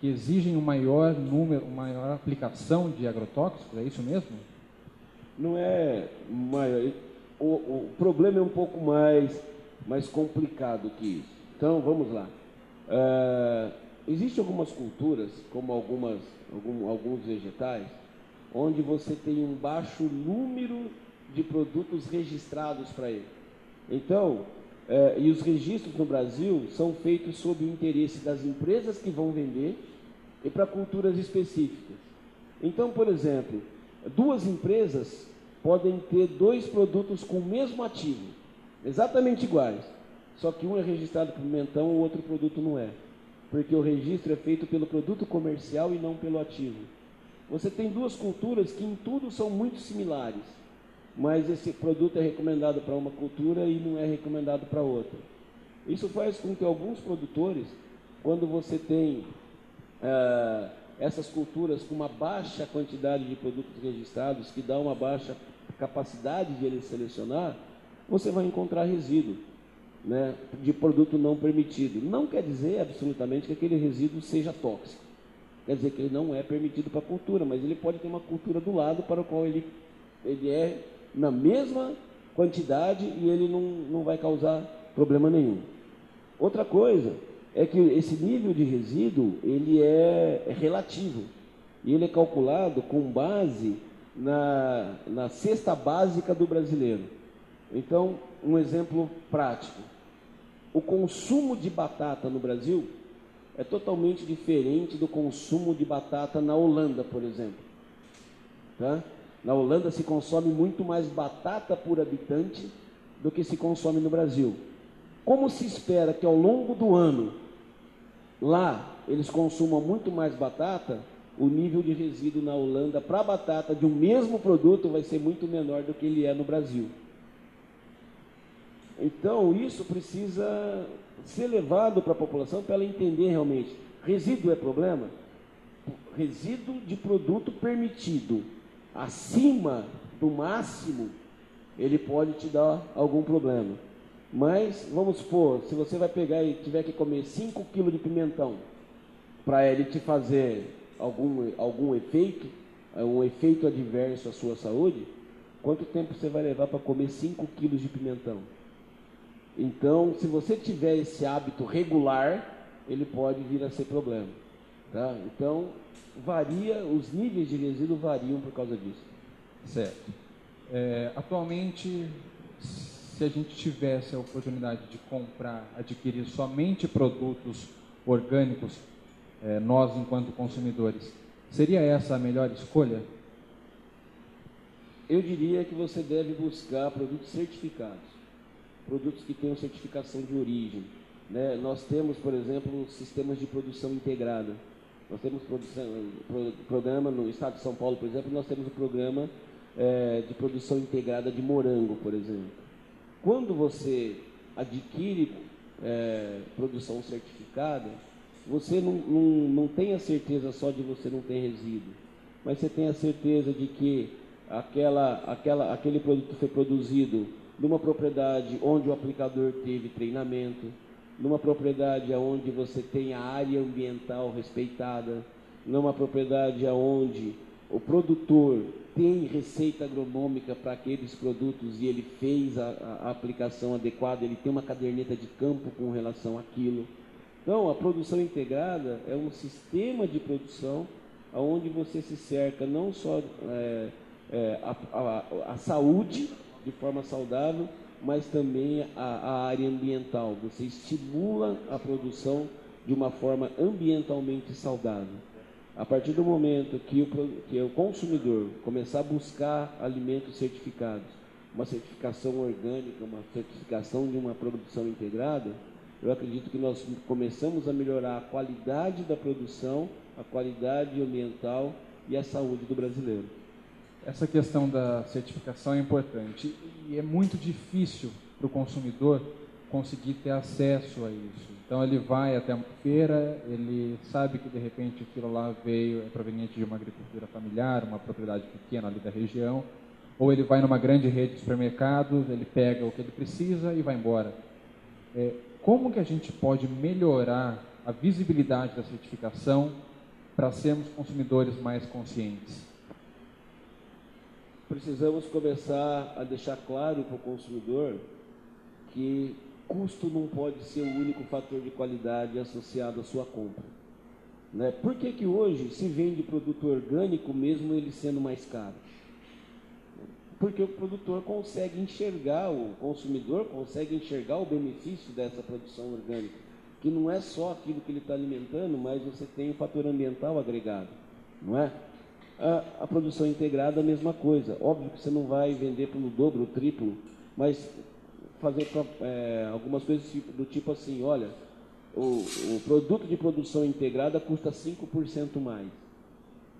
que exigem um maior número, uma maior aplicação de agrotóxicos, é isso mesmo? Não é maior, o, o problema é um pouco mais, mais complicado que isso. Então, vamos lá. Uh, Existem algumas culturas, como algumas, algum, alguns vegetais, onde você tem um baixo número de produtos registrados para ele. Então, é, e os registros no Brasil são feitos sob o interesse das empresas que vão vender e para culturas específicas. Então, por exemplo, duas empresas podem ter dois produtos com o mesmo ativo, exatamente iguais, só que um é registrado para pimentão, o outro produto não é porque o registro é feito pelo produto comercial e não pelo ativo. Você tem duas culturas que em tudo são muito similares, mas esse produto é recomendado para uma cultura e não é recomendado para outra. Isso faz com que alguns produtores, quando você tem uh, essas culturas com uma baixa quantidade de produtos registrados, que dá uma baixa capacidade de ele selecionar, você vai encontrar resíduo né, de produto não permitido. Não quer dizer absolutamente que aquele resíduo seja tóxico. Quer dizer que ele não é permitido para a cultura, mas ele pode ter uma cultura do lado para o qual ele, ele é na mesma quantidade e ele não, não vai causar problema nenhum. Outra coisa é que esse nível de resíduo ele é, é relativo e ele é calculado com base na, na cesta básica do brasileiro. Então, um exemplo prático. O consumo de batata no Brasil é totalmente diferente do consumo de batata na Holanda, por exemplo. Tá? Na Holanda se consome muito mais batata por habitante do que se consome no Brasil. Como se espera que ao longo do ano lá eles consumam muito mais batata, o nível de resíduo na Holanda para batata de um mesmo produto vai ser muito menor do que ele é no Brasil. Então, isso precisa ser levado para a população para ela entender realmente. Resíduo é problema? Resíduo de produto permitido acima do máximo, ele pode te dar algum problema. Mas, vamos supor, se você vai pegar e tiver que comer 5 kg de pimentão para ele te fazer algum, algum efeito, um efeito adverso à sua saúde, quanto tempo você vai levar para comer 5 kg de pimentão? Então, se você tiver esse hábito regular, ele pode vir a ser problema. Tá? Então, varia, os níveis de resíduo variam por causa disso. Certo. É, atualmente, se a gente tivesse a oportunidade de comprar, adquirir somente produtos orgânicos, é, nós enquanto consumidores, seria essa a melhor escolha? Eu diria que você deve buscar produtos certificados produtos que tenham certificação de origem. Né? Nós temos, por exemplo, sistemas de produção integrada. Nós temos produção, pro, programa no estado de São Paulo, por exemplo, nós temos o programa é, de produção integrada de morango, por exemplo. Quando você adquire é, produção certificada, você não, não, não tem a certeza só de você não ter resíduo, mas você tem a certeza de que aquela, aquela, aquele produto foi produzido numa propriedade onde o aplicador teve treinamento, numa propriedade onde você tem a área ambiental respeitada, numa propriedade onde o produtor tem receita agronômica para aqueles produtos e ele fez a, a, aplicação adequada, ele tem uma caderneta de campo com relação àquilo. Então, a produção integrada é um sistema de produção onde você se cerca não só é, é, a, a, a saúde de forma saudável, mas também a, área ambiental. Você estimula a produção de uma forma ambientalmente saudável. A partir do momento que o, que o consumidor começar a buscar alimentos certificados, uma certificação orgânica, uma certificação de uma produção integrada, eu acredito que nós começamos a melhorar a qualidade da produção, a qualidade ambiental e a saúde do brasileiro. Essa questão da certificação é importante e é muito difícil para o consumidor conseguir ter acesso a isso. Então ele vai até uma feira, ele sabe que de repente aquilo lá veio é proveniente de uma agricultura familiar, uma propriedade pequena ali da região, ou ele vai numa grande rede de supermercados, ele pega o que ele precisa e vai embora. É, como que a gente pode melhorar a visibilidade da certificação para sermos consumidores mais conscientes? Precisamos começar a deixar claro para o consumidor que custo não pode ser o único fator de qualidade associado à sua compra. Né? Por que, que hoje se vende produto orgânico mesmo ele sendo mais caro? Porque o produtor consegue enxergar, o consumidor consegue enxergar o benefício dessa produção orgânica, que não é só aquilo que ele está alimentando, mas você tem o fator ambiental agregado, não é? A, a produção integrada, a mesma coisa. Óbvio que você não vai vender pelo dobro, o triplo, mas fazer é, algumas coisas do tipo assim, olha, o, o produto de produção integrada custa 5% mais.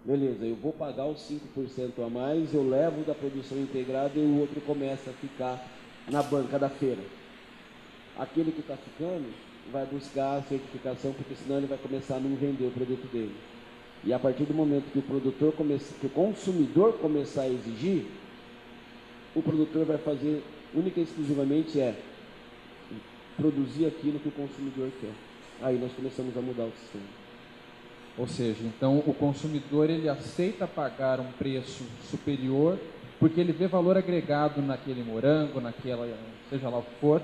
Beleza, eu vou pagar os 5% a mais, eu levo da produção integrada e o outro começa a ficar na banca da feira. Aquele que está ficando vai buscar a certificação, porque senão ele vai começar a não vender o produto dele. E a partir do momento que o produtor começa, que o consumidor começar a exigir, o produtor vai fazer única e exclusivamente é produzir aquilo que o consumidor quer. Aí nós começamos a mudar o sistema. Ou seja, então o consumidor ele aceita pagar um preço superior porque ele vê valor agregado naquele morango, naquela, seja lá o que for.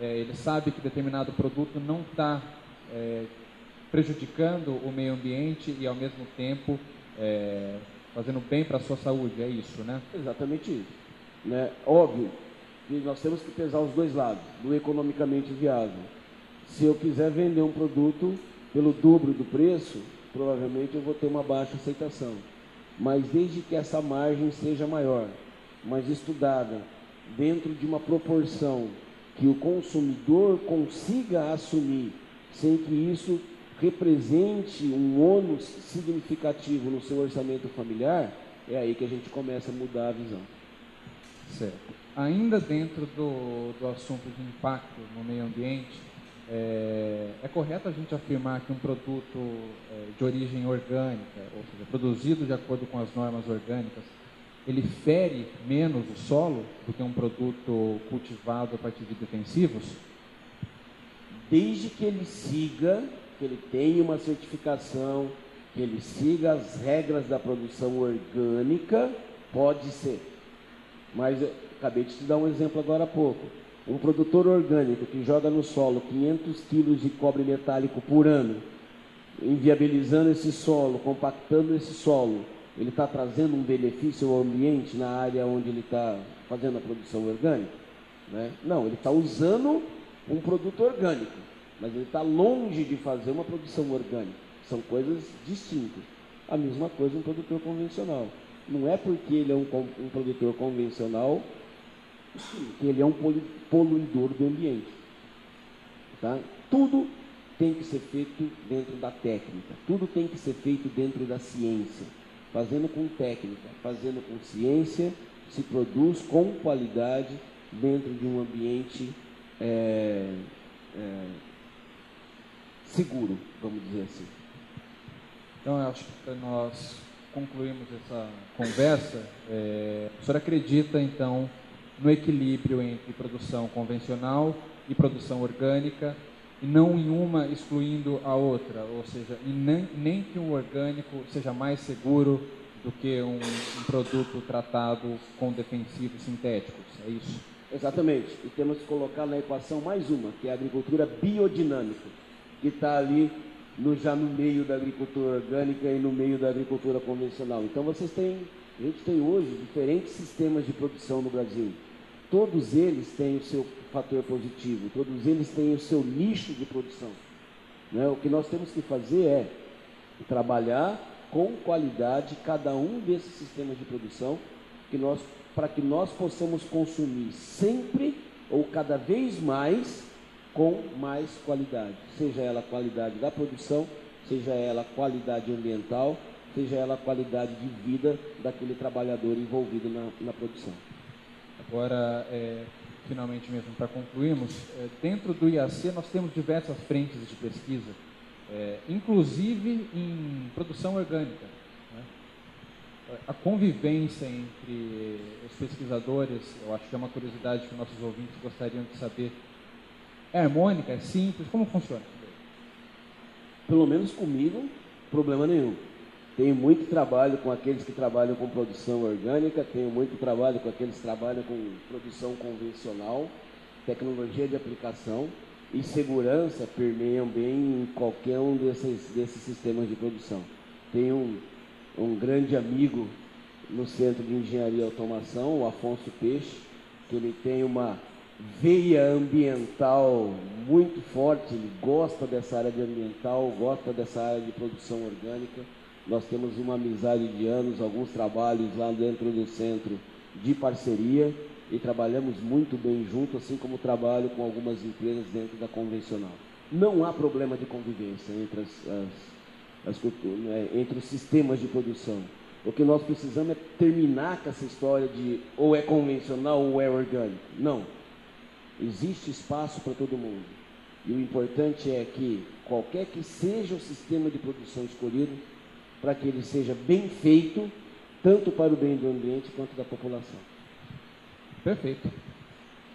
É, ele sabe que determinado produto não está é, prejudicando o meio ambiente e ao mesmo tempo é, fazendo bem para a sua saúde. É isso, né? Exatamente isso. Né? Óbvio, e nós temos que pesar os dois lados, do economicamente viável. Se eu quiser vender um produto pelo dobro do preço, provavelmente eu vou ter uma baixa aceitação. Mas desde que essa margem seja maior, mas estudada, dentro de uma proporção que o consumidor consiga assumir, sem que isso represente um ônus significativo no seu orçamento familiar, é aí que a gente começa a mudar a visão. Certo ainda dentro do, do assunto de impacto no meio ambiente, é, é correto a gente afirmar que um produto é, de origem orgânica, ou seja, produzido de acordo com as normas orgânicas, ele fere menos o solo do que um produto cultivado a partir de defensivos? Desde que ele siga, que ele tenha uma certificação, que ele siga as regras da produção orgânica, pode ser. Mas Acabei de te dar um exemplo agora há pouco. Um produtor orgânico que joga no solo 500 quilos de cobre metálico por ano, inviabilizando esse solo, compactando esse solo, ele está trazendo um benefício ao ambiente na área onde ele está fazendo a produção orgânica? Né? Não, ele está usando um produto orgânico, mas ele está longe de fazer uma produção orgânica. São coisas distintas. A mesma coisa um produtor convencional. Não é porque ele é um, um produtor convencional que ele é um poluidor do ambiente. Tá? Tudo tem que ser feito dentro da técnica, tudo tem que ser feito dentro da ciência. Fazendo com técnica, fazendo com ciência, se produz com qualidade dentro de um ambiente é, é, seguro, vamos dizer assim. Então, eu acho que nós concluímos essa conversa. É, o senhor acredita, então, no equilíbrio entre produção convencional e produção orgânica, e não em uma excluindo a outra, ou seja, nem, nem que um orgânico seja mais seguro do que um, um produto tratado com defensivos sintéticos, é isso? Exatamente, e temos que colocar na equação mais uma, que é a agricultura biodinâmica, que está ali no, já no meio da agricultura orgânica e no meio da agricultura convencional. Então vocês têm, a gente tem hoje diferentes sistemas de produção no Brasil todos eles têm o seu fator positivo, todos eles têm o seu nicho de produção. Né? O que nós temos que fazer é trabalhar com qualidade cada um desses sistemas de produção que nós, para que nós possamos consumir sempre ou cada vez mais com mais qualidade, seja ela qualidade da produção, seja ela qualidade ambiental, seja ela qualidade de vida daquele trabalhador envolvido na, na produção. Agora, é, finalmente mesmo para concluirmos, é, dentro do IAC nós temos diversas frentes de pesquisa, é, inclusive em produção orgânica. Né? A convivência entre os pesquisadores, eu acho que é uma curiosidade que nossos ouvintes gostariam de saber. É harmônica, é simples, como funciona? Pelo menos comigo, problema nenhum. Tenho muito trabalho com aqueles que trabalham com produção orgânica, tenho muito trabalho com aqueles que trabalham com produção convencional, tecnologia de aplicação e segurança permeiam bem em qualquer um desses, desses sistemas de produção. Tenho um, um grande amigo no Centro de Engenharia e Automação, o Afonso Peixe, que ele tem uma veia ambiental muito forte, ele gosta dessa área de ambiental, gosta dessa área de produção orgânica nós temos uma amizade de anos, alguns trabalhos lá dentro do centro de parceria e trabalhamos muito bem junto, assim como trabalho com algumas empresas dentro da convencional. Não há problema de convivência entre, as, as, as, né, entre os sistemas de produção. O que nós precisamos é terminar com essa história de ou é convencional ou é orgânico. Não. Existe espaço para todo mundo. E o importante é que, qualquer que seja o sistema de produção escolhido, para que ele seja bem feito, tanto para o bem do ambiente quanto da população. Perfeito.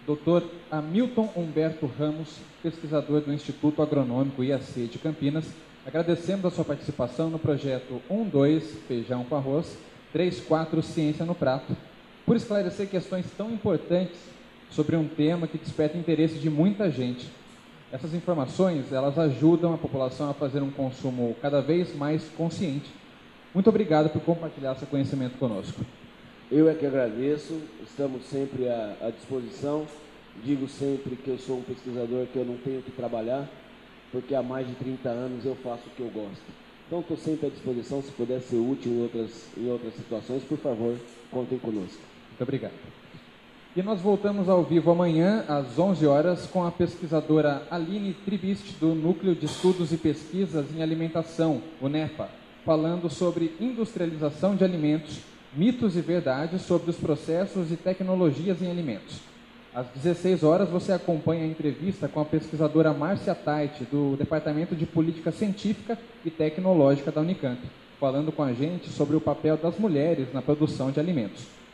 Doutor Hamilton Humberto Ramos, pesquisador do Instituto Agronômico IAC de Campinas, agradecemos a sua participação no projeto 12 Feijão com Arroz, 34 Ciência no Prato, por esclarecer questões tão importantes sobre um tema que desperta interesse de muita gente, essas informações, elas ajudam a população a fazer um consumo cada vez mais consciente. Muito obrigado por compartilhar seu conhecimento conosco. Eu é que agradeço, estamos sempre à, à disposição. Digo sempre que eu sou um pesquisador que eu não tenho que trabalhar, porque há mais de 30 anos eu faço o que eu gosto. Então estou sempre à disposição, se puder ser útil em outras, em outras situações, por favor, contem conosco. Muito obrigado. E nós voltamos ao vivo amanhã, às 11 horas, com a pesquisadora Aline Tribist, do Núcleo de Estudos e Pesquisas em Alimentação, o NEPA, falando sobre industrialização de alimentos, mitos e verdades sobre os processos e tecnologias em alimentos. Às 16 horas, você acompanha a entrevista com a pesquisadora Márcia Tait, do Departamento de Política Científica e Tecnológica da Unicamp, falando com a gente sobre o papel das mulheres na produção de alimentos.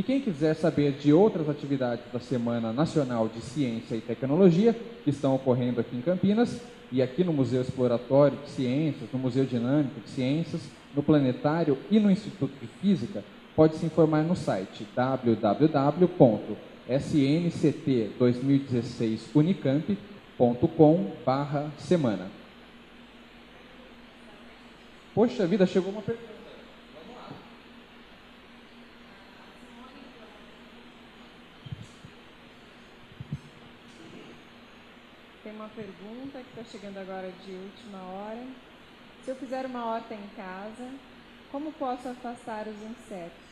E quem quiser saber de outras atividades da Semana Nacional de Ciência e Tecnologia, que estão ocorrendo aqui em Campinas, e aqui no Museu Exploratório de Ciências, no Museu Dinâmico de Ciências, no Planetário e no Instituto de Física, pode se informar no site www.snct2016unicamp.com/semana. Poxa vida, chegou uma pergunta. uma pergunta que está chegando agora de última hora. Se eu fizer uma horta em casa, como posso afastar os insetos?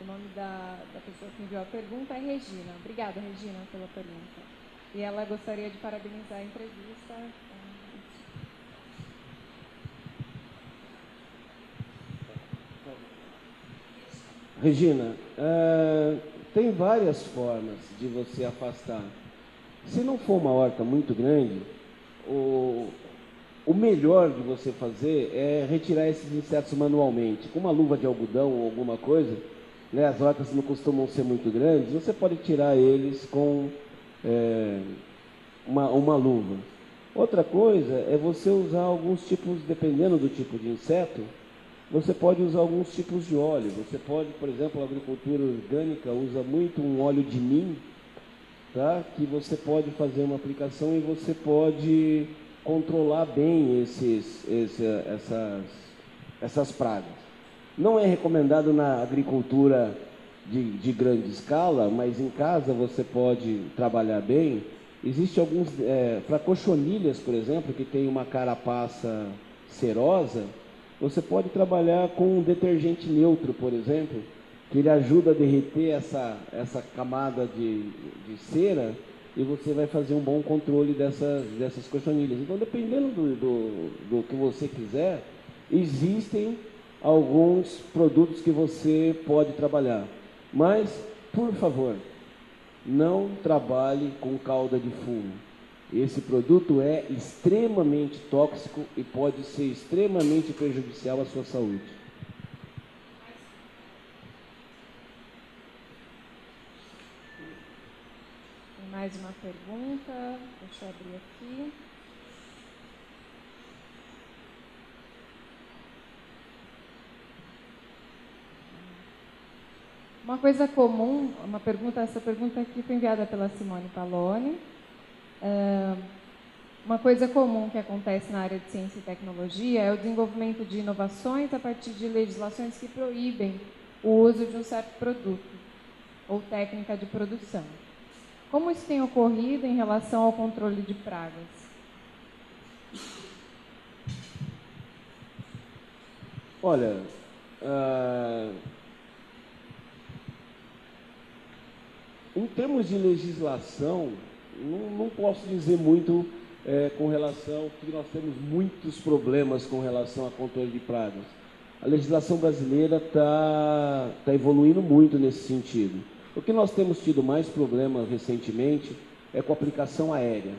O nome da, da pessoa que enviou a pergunta é Regina. Obrigada, Regina, pela pergunta. E ela gostaria de parabenizar a entrevista. Regina, uh, tem várias formas de você afastar se não for uma horta muito grande, o, o melhor de você fazer é retirar esses insetos manualmente. Com uma luva de algodão ou alguma coisa, né, as hortas não costumam ser muito grandes, você pode tirar eles com é, uma, uma luva. Outra coisa é você usar alguns tipos, dependendo do tipo de inseto, você pode usar alguns tipos de óleo. Você pode, por exemplo, a agricultura orgânica usa muito um óleo de mim, tá? que você pode fazer uma aplicação e você pode controlar bem esses, esse, essas, essas pragas. Não é recomendado na agricultura de, de grande escala, mas em casa você pode trabalhar bem. Existem alguns, é, para cochonilhas, por exemplo, que tem uma carapaça cerosa, você pode trabalhar com um detergente neutro, por exemplo, que ele ajuda a derreter essa, essa camada de, de cera e você vai fazer um bom controle dessas, dessas cochonilhas. Então, dependendo do, do, do que você quiser, existem alguns produtos que você pode trabalhar. Mas, por favor, não trabalhe com calda de fumo. Esse produto é extremamente tóxico e pode ser extremamente prejudicial à sua saúde. Tem mais uma pergunta, deixa eu abrir aqui. Uma coisa comum, uma pergunta, essa pergunta aqui foi enviada pela Simone Paloni. É, uma coisa comum que acontece na área de ciência e tecnologia é o desenvolvimento de inovações a partir de legislações que proíbem o uso de um certo produto ou técnica de produção. Como isso tem ocorrido em relação ao controle de pragas? Olha, uh, em termos de legislação, não, não posso dizer muito é, com relação que nós temos muitos problemas com relação a controle de pragas. A legislação brasileira está tá evoluindo muito nesse sentido. O que nós temos tido mais problemas recentemente é com a aplicação aérea.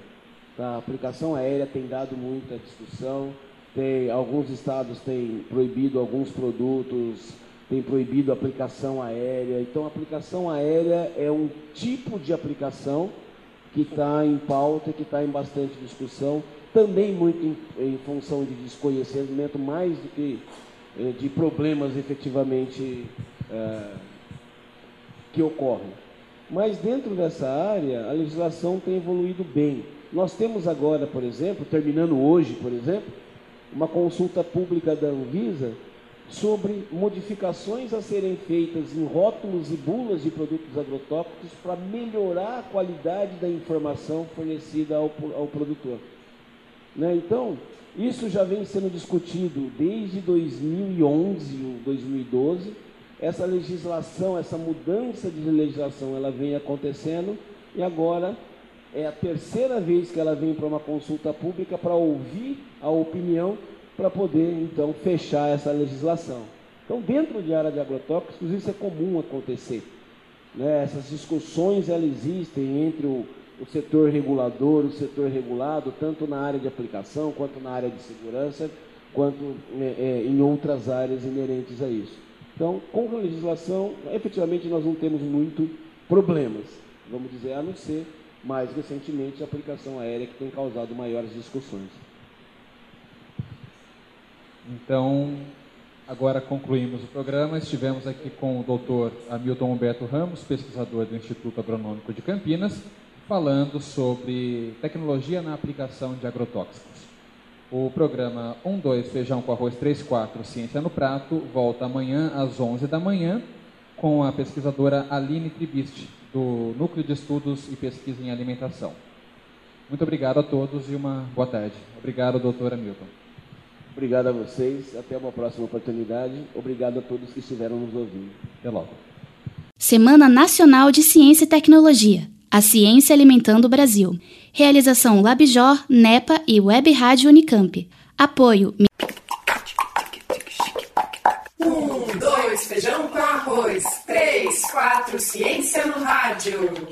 Tá? A aplicação aérea tem dado muita discussão, tem, alguns estados têm proibido alguns produtos, tem proibido a aplicação aérea. Então, a aplicação aérea é um tipo de aplicação que está em pauta, que está em bastante discussão, também muito em, em, função de desconhecimento, mais do que eh, de problemas efetivamente eh, que ocorrem. Mas dentro dessa área, a legislação tem evoluído bem. Nós temos agora, por exemplo, terminando hoje, por exemplo, uma consulta pública da Anvisa sobre modificações a serem feitas em rótulos e bulas de produtos agrotóxicos para melhorar a qualidade da informação fornecida ao, ao produtor. Né? Então, isso já vem sendo discutido desde 2011 ou 2012. Essa legislação, essa mudança de legislação, ela vem acontecendo e agora é a terceira vez que ela vem para uma consulta pública para ouvir a opinião para poder então fechar essa legislação. Então, dentro de área de agrotóxicos, isso é comum acontecer. Né? Essas discussões elas existem entre o, o setor regulador, o setor regulado, tanto na área de aplicação, quanto na área de segurança, quanto é, é, em outras áreas inerentes a isso. Então, com a legislação, efetivamente nós não temos muito problemas, vamos dizer, a não ser mais recentemente a aplicação aérea que tem causado maiores discussões. Então, agora concluímos o programa. Estivemos aqui com o doutor Hamilton Humberto Ramos, pesquisador do Instituto Agronômico de Campinas, falando sobre tecnologia na aplicação de agrotóxicos. O programa 12 Feijão com Arroz 34 Ciência no Prato volta amanhã às 11 da manhã com a pesquisadora Aline Tribiste, do Núcleo de Estudos e Pesquisa em Alimentação. Muito obrigado a todos e uma boa tarde. Obrigado, doutor Hamilton. Obrigado a vocês. Até uma próxima oportunidade. Obrigado a todos que estiveram nos ouvindo. Até logo. Semana Nacional de Ciência e Tecnologia. A Ciência Alimentando o Brasil. Realização Labjor, NEPA e Web Rádio Unicamp. Apoio. Um, dois, feijão com arroz. Três, quatro, ciência no rádio.